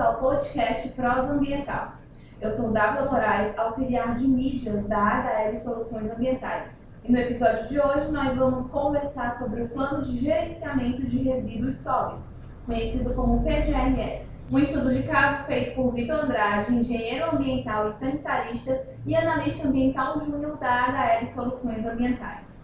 ao podcast Prosa Ambiental. Eu sou Dávila Moraes, auxiliar de mídias da HL Soluções Ambientais. E no episódio de hoje nós vamos conversar sobre o Plano de Gerenciamento de Resíduos Sólidos, conhecido como PGRS. Um estudo de caso feito por Vitor Andrade, engenheiro ambiental e sanitarista e analista ambiental júnior da HL Soluções Ambientais.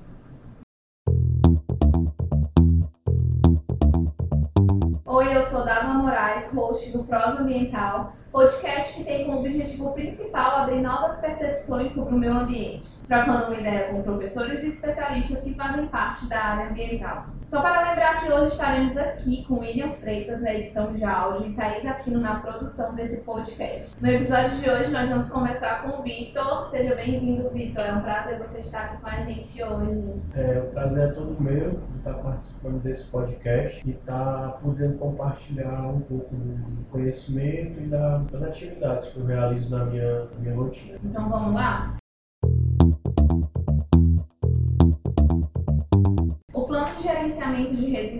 Oi, eu sou Dava Moraes, host do Prosa Ambiental, podcast que tem como objetivo principal abrir novas percepções sobre o meio ambiente, trocando uma ideia com professores e especialistas que fazem parte da área ambiental. Só para lembrar que hoje estaremos aqui com William Freitas na edição de áudio e Thaís Aquino na produção desse podcast. No episódio de hoje nós vamos conversar com o Vitor. Seja bem-vindo, Vitor. É um prazer você estar aqui com a gente hoje. É, o prazer é todo meu de estar participando desse podcast e estar podendo compartilhar um pouco do conhecimento e da das atividades que eu realizo na minha, minha rotina. Então vamos lá?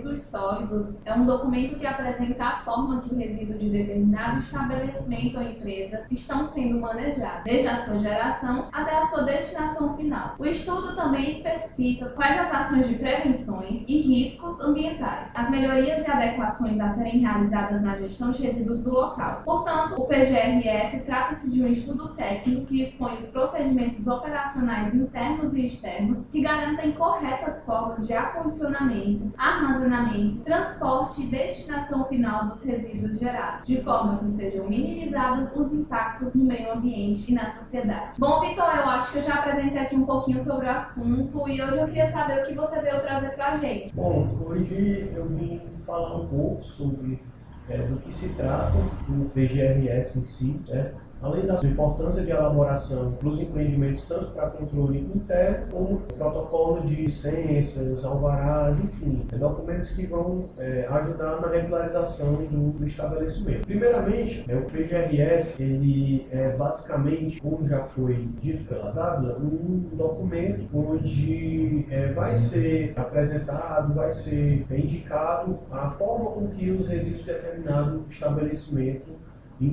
Resíduos sólidos é um documento que apresenta a forma que o resíduo de determinado estabelecimento ou empresa estão sendo manejados, desde a sua geração até a sua destinação final. O estudo também especifica quais as ações de prevenções e riscos ambientais, as melhorias e adequações a serem realizadas na gestão de resíduos do local. Portanto, o PGRS trata-se de um estudo técnico que expõe os procedimentos operacionais internos e externos que garantem corretas formas de acondicionamento armazenamento, transporte e destinação final dos resíduos gerados, de forma que sejam minimizados os impactos no meio ambiente e na sociedade. Bom, Vitor, eu acho que eu já apresentei aqui um pouquinho sobre o assunto e hoje eu queria saber o que você veio trazer para a gente. Bom, hoje eu vim falar um pouco sobre é, do que se trata o PGRS em si, certo? Além da importância de elaboração dos empreendimentos, tanto para controle interno, como protocolo de licenças, alvarás, enfim, documentos que vão é, ajudar na regularização do, do estabelecimento. Primeiramente, é, o PGRS, ele é basicamente, como já foi dito pela Dávila, um documento onde é, vai ser apresentado, vai ser indicado a forma com que os resíduos de determinado estabelecimento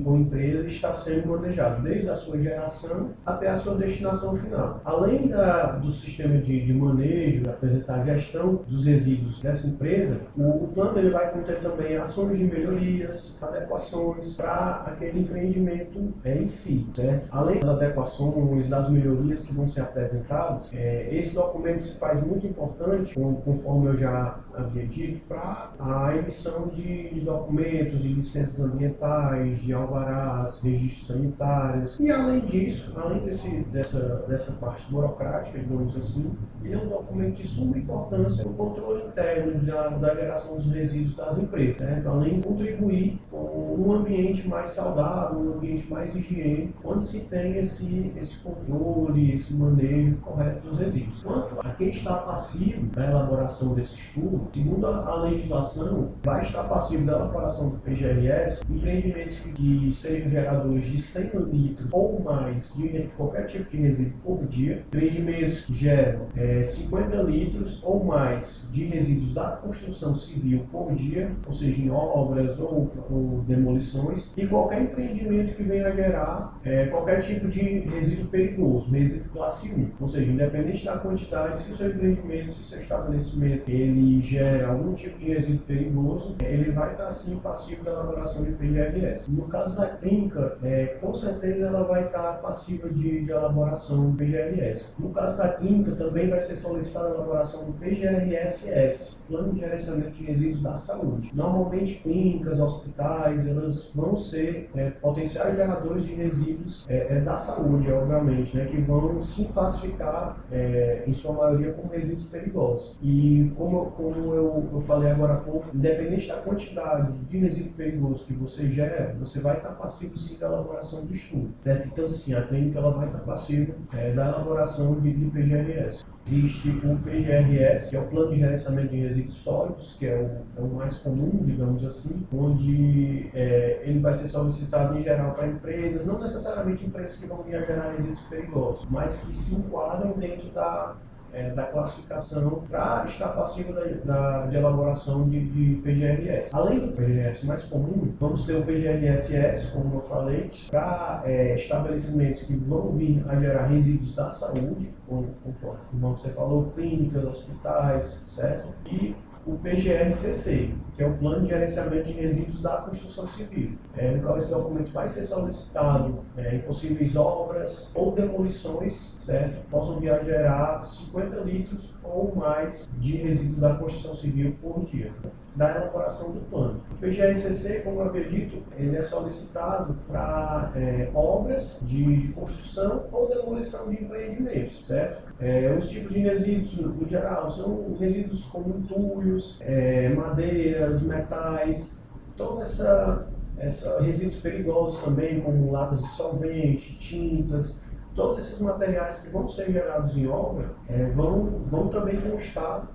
ou empresa está sendo manejado, desde a sua geração até a sua destinação final. Além da, do sistema de, de manejo, apresentar a gestão dos resíduos dessa empresa, o, o plano ele vai conter também ações de melhorias, adequações para aquele empreendimento é, em si. Certo? Além das adequações, das melhorias que vão ser apresentadas, é, esse documento se faz muito importante, conforme eu já havia dito, para a emissão de, documentos, de licenças ambientais, de alvarás, registros sanitários. E além disso, além desse, dessa, dessa parte burocrática, digamos assim, ele é um documento de suma importância no controle interno da, da geração dos resíduos das empresas, certo? além de contribuir com um ambiente mais saudável, um ambiente mais higiênico, onde se tem esse, esse controle, esse manejo correto dos resíduos. Quanto a quem está passivo da elaboração desse estudo, segundo a legislação, vai estar passivo da elaboração do PGRS empreendimentos que que sejam geradores de 100 litros ou mais de qualquer tipo de resíduo por dia, empreendimentos que geram é, 50 litros ou mais de resíduos da construção civil por dia, ou seja, em obras ou, ou demolições, e qualquer empreendimento que venha a gerar é, qualquer tipo de resíduo perigoso, resíduo classe 1, ou seja, independente da quantidade, se o seu empreendimento, se o seu estabelecimento ele gera algum tipo de resíduo perigoso, ele vai estar sim passivo da elaboração de PRS. No caso da clínica, é, com certeza ela vai estar passiva de, de elaboração do PGRS. No caso da clínica, também vai ser solicitada a elaboração do PGRSS, Plano de Gerenciamento de Resíduos da Saúde. Normalmente, clínicas, hospitais, elas vão ser é, potenciais geradores de resíduos é, é da saúde, obviamente, né, que vão se classificar, é, em sua maioria, como resíduos perigosos. E como, como eu, eu falei agora há pouco, independente da quantidade de resíduo perigoso que você gera, você vai estar passivo sim da elaboração do estudo, certo? Então, sim, a clínica ela vai estar passiva é, da elaboração de, de PGRS. Existe o PGRS, que é o Plano de Gerenciamento de Resíduos Sólidos, que é o, é o mais comum, digamos assim, onde é, ele vai ser solicitado em geral para empresas, não necessariamente empresas que vão vir a gerar resíduos perigosos, mas que se enquadram dentro da é, da classificação para estar passivo da, da, de elaboração de, de, PGRS. Além do PGRS mais comum, vamos ter o PGRSS, como eu falei, para é, estabelecimentos que vão vir a gerar resíduos da saúde, como, como você falou, clínicas, hospitais, certo? E o PGRCC, que é o Plano de Gerenciamento de Resíduos da Construção Civil, é, no qual esse documento vai ser solicitado é, em possíveis obras ou demolições, certo? Possam vir a gerar 50 litros ou mais de resíduos da construção civil por dia da elaboração do plano. O PGRCC, como eu havia dito, ele é solicitado para é, obras de, de, construção ou demolição de empreendimentos, certo? É, os tipos de resíduos, no geral, são resíduos como entulhos, é, madeiras, metais, toda essa, essa resíduos perigosos também, como latas de solvente, tintas, todos esses materiais que vão ser gerados em obra é, vão, vão também constar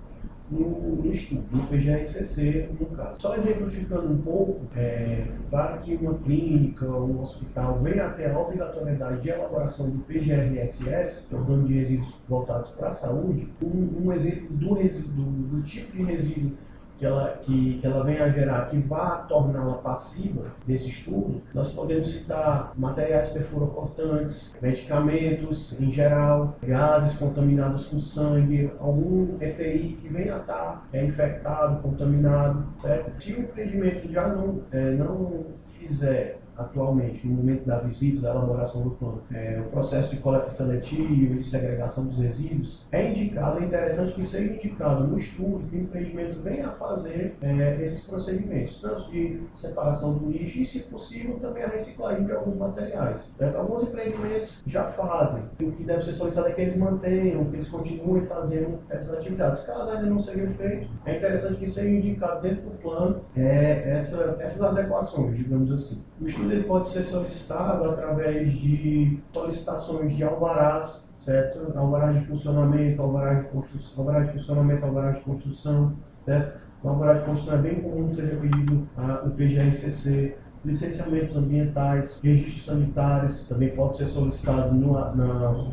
no, no estudo, no PGRCC, no caso. Só exemplificando um pouco, é, para que uma clínica ou um hospital venha a ter a obrigatoriedade de elaboração do PGRSS, que é de resíduos voltados para a saúde, um, um exemplo do, resíduo, do tipo de resíduo que ela, que, que ela venha a gerar, que vá torná-la passiva desse estudo, nós podemos citar materiais perfurocortantes, medicamentos em geral, gases contaminados com sangue, algum EPI que venha a estar é, infectado, contaminado, certo? Se o empreendimento já não, é, não fizer atualmente, no momento da visita, da elaboração do plano, é, o processo de coleta seletiva e de segregação dos resíduos, é indicado, é interessante que seja indicado no estudo que o empreendimento venha a fazer é, esses procedimentos, tanto de separação do lixo e, se possível, também a reciclagem de alguns materiais. Certo? Alguns empreendimentos já fazem, o que deve ser solicitado é que eles mantenham, que eles continuem fazendo essas atividades. Caso ainda não seja feito, é interessante que seja indicado dentro do plano é, essas, essas adequações, digamos assim. O estudo ele pode ser solicitado através de solicitações de alvarás, certo? Alvarás de funcionamento, alvarás de construção, alvarás de funcionamento, alvarás de construção, certo? O alvará de construção é bem comum que seja pedido a, o PGRCC, licenciamentos ambientais, registros sanitários, também pode ser solicitado no, na,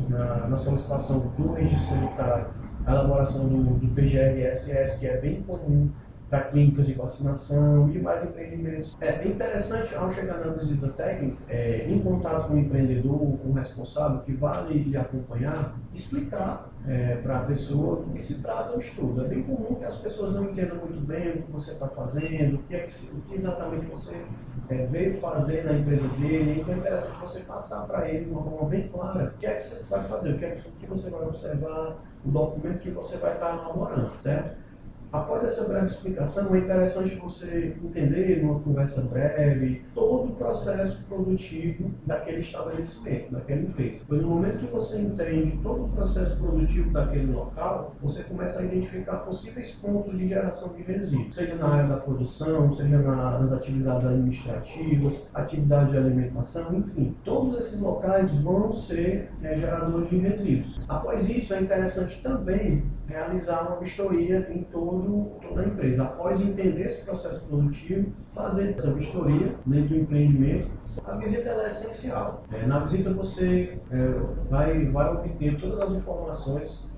na, na, solicitação do registro sanitário, a elaboração do, do PGRSS, que é bem comum para clínicas de vacinação e mais empreendimentos. É interessante, ao chegar na visita técnica, é, em contato com o empreendedor, com o responsável que vai lhe acompanhar, explicar é, para a pessoa do que se trata o estudo. É bem comum que as pessoas não entendam muito bem o que você está fazendo, o que, é que, o que exatamente você é, veio fazer na empresa dele, então é interessante você passar para ele de uma forma bem clara o que é que você vai fazer, o que, é que, o que você vai observar, o documento que você vai estar elaborando, certo? Após essa breve explicação, é interessante você entender, numa conversa breve, todo o processo produtivo daquele estabelecimento, daquela empresa. Pois no momento que você entende todo o processo produtivo daquele local, você começa a identificar possíveis pontos de geração de resíduos, seja na área da produção, seja na, nas atividades administrativas, atividade de alimentação, enfim. Todos esses locais vão ser é, geradores de resíduos. Após isso, é interessante também realizar uma vistoria em todo, toda a empresa. Após entender esse processo produtivo, fazer essa vistoria dentro do empreendimento. A visita é essencial. É, na visita você é, vai, vai obter todas as informações,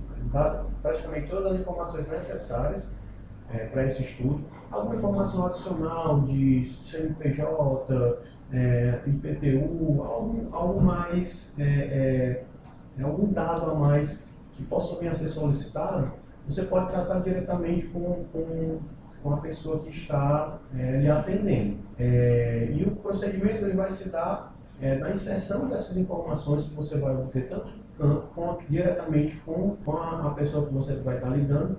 praticamente todas as informações necessárias é, para esse estudo. Alguma informação adicional de CNPJ, é, IPTU, algo, algo mais, é, é, algum dado a mais que possa vir a ser solicitado, você pode tratar diretamente com, com, com a pessoa que está é, lhe atendendo. É, e o procedimento ele vai se dar é, na inserção dessas informações que você vai obter tanto quanto diretamente com, com a, a, pessoa que você vai estar lidando,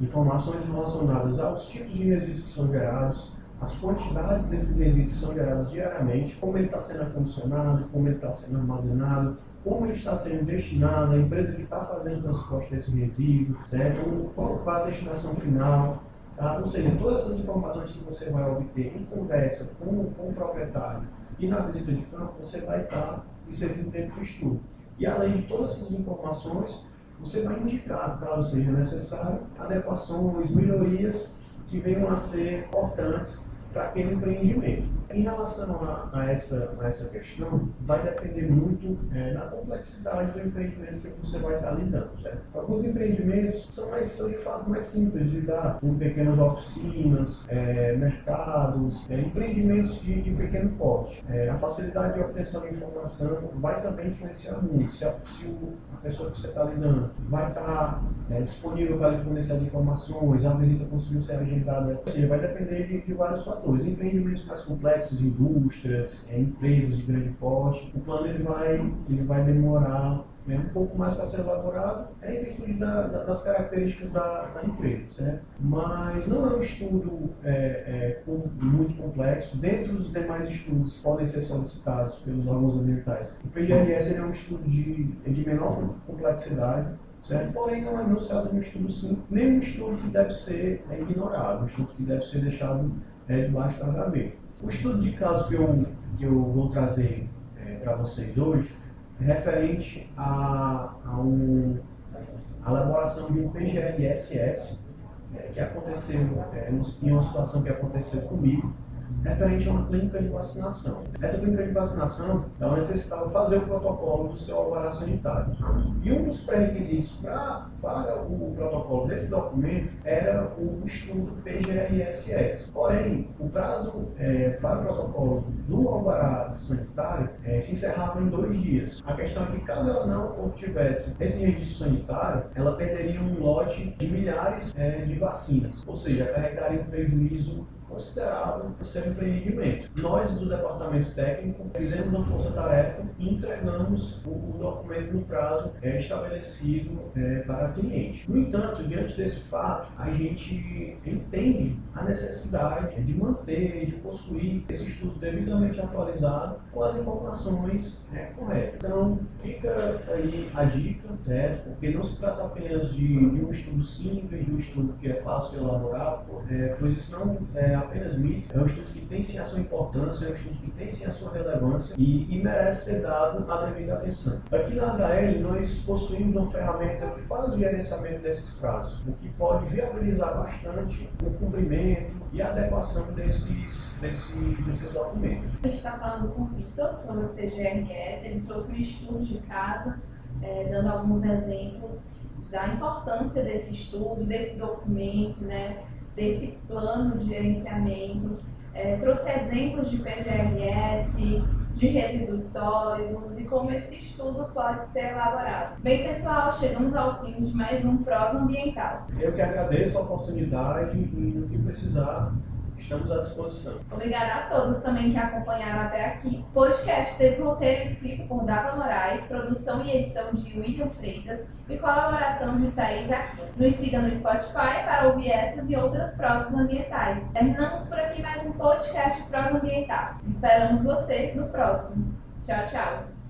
informações relacionadas aos tipos de resíduos que são gerados, as quantidades desses resíduos que são gerados diariamente, como ele está sendo acondicionado, como ele está sendo armazenado, como ele está sendo destinado, a empresa que está fazendo o transporte desse resíduo, certo? Qual, a destinação final, tá? Ou seja, todas essas informações que você vai obter em conversa com, com o proprietário e na visita de campo, você vai estar inserindo dentro do estudo. E além de todas essas informações, você vai indicar, caso seja necessário, adequações, melhorias que venham a ser importantes para aquele empreendimento. Em relação a, a, essa, a essa questão, vai depender muito é, da complexidade do empreendimento que você vai estar lidando. Certo? Alguns empreendimentos são, mais, são de fato mais simples de lidar, com pequenas oficinas, é, mercados, é, empreendimentos de, de pequeno porte. É, a facilidade de obtenção de informação vai também influenciar muito. Se a, se a pessoa que você está lidando vai estar é, disponível para lhe fornecer as informações, a visita conseguiu ser agendada, ou seja, vai depender de, de vários fatores. Empreendimentos mais complexos, indústrias, é, empresas de grande porte, o plano ele vai, ele vai demorar é um pouco mais para ser elaborado, é em virtude da, da, das características da, da, empresa, certo? Mas não é um estudo é, é, muito complexo. Dentro dos demais estudos que podem ser solicitados pelos órgãos ambientais, o PGRS é um estudo de, de menor complexidade, certo? Porém, não é anunciado um estudo nem um estudo que deve ser é, ignorado, um estudo que deve ser deixado é, debaixo da gaveta. O estudo de caso que eu, que eu vou trazer é, para vocês hoje referente a, a, um, a elaboração de um PGRSS é, que aconteceu é, em uma situação que aconteceu comigo referente a uma clínica de vacinação. Essa clínica de vacinação, ela necessitava fazer o protocolo do seu alvará sanitário. E um dos pré-requisitos para, para o protocolo desse documento era o estudo PGRSS. Porém, o prazo é, para o protocolo do alvará sanitário é, se encerrava em dois dias. A questão é que, caso ela não obtivesse esse registro sanitário, ela perderia um lote de milhares é, de vacinas, ou seja, carregaria um prejuízo considerável para seu empreendimento. Nós, do departamento técnico, fizemos uma força-tarefa e entregamos o, o, documento no prazo é, estabelecido é, para o cliente. No entanto, diante desse fato, a gente entende a necessidade de manter, de possuir esse estudo devidamente atualizado com as informações é, corretas. Então, fica aí a dica, certo? Porque não se trata apenas de, de um estudo simples, de um estudo que é fácil de elaborar, é, pois isso não é apenas mito, é um estudo que tem sim a sua importância, é um estudo que tem sim a sua relevância e, e merece ser dado a devida atenção. Aqui na HL nós possuímos uma ferramenta que faz o gerenciamento desses prazos, o que pode viabilizar bastante o cumprimento e a adequação desses, desses, desses documentos. A gente está falando com o Vitor sobre o TGRS, ele trouxe um estudo de caso, é, dando alguns exemplos da importância desse estudo, desse documento, né? Desse plano de gerenciamento, é, trouxe exemplos de PGRS, de resíduos sólidos e como esse estudo pode ser elaborado. Bem, pessoal, chegamos ao fim de mais um Prosa Ambiental. Eu que agradeço a oportunidade e no que precisar, Estamos à disposição. Obrigada a todos também que acompanharam até aqui. O podcast teve roteiro escrito por Dava Moraes, produção e edição de William Freitas e colaboração de Thaís Aquino. Nos siga no Spotify para ouvir essas e outras prosas ambientais. Terminamos por aqui mais um podcast Prosa Ambiental. Esperamos você no próximo. Tchau, tchau.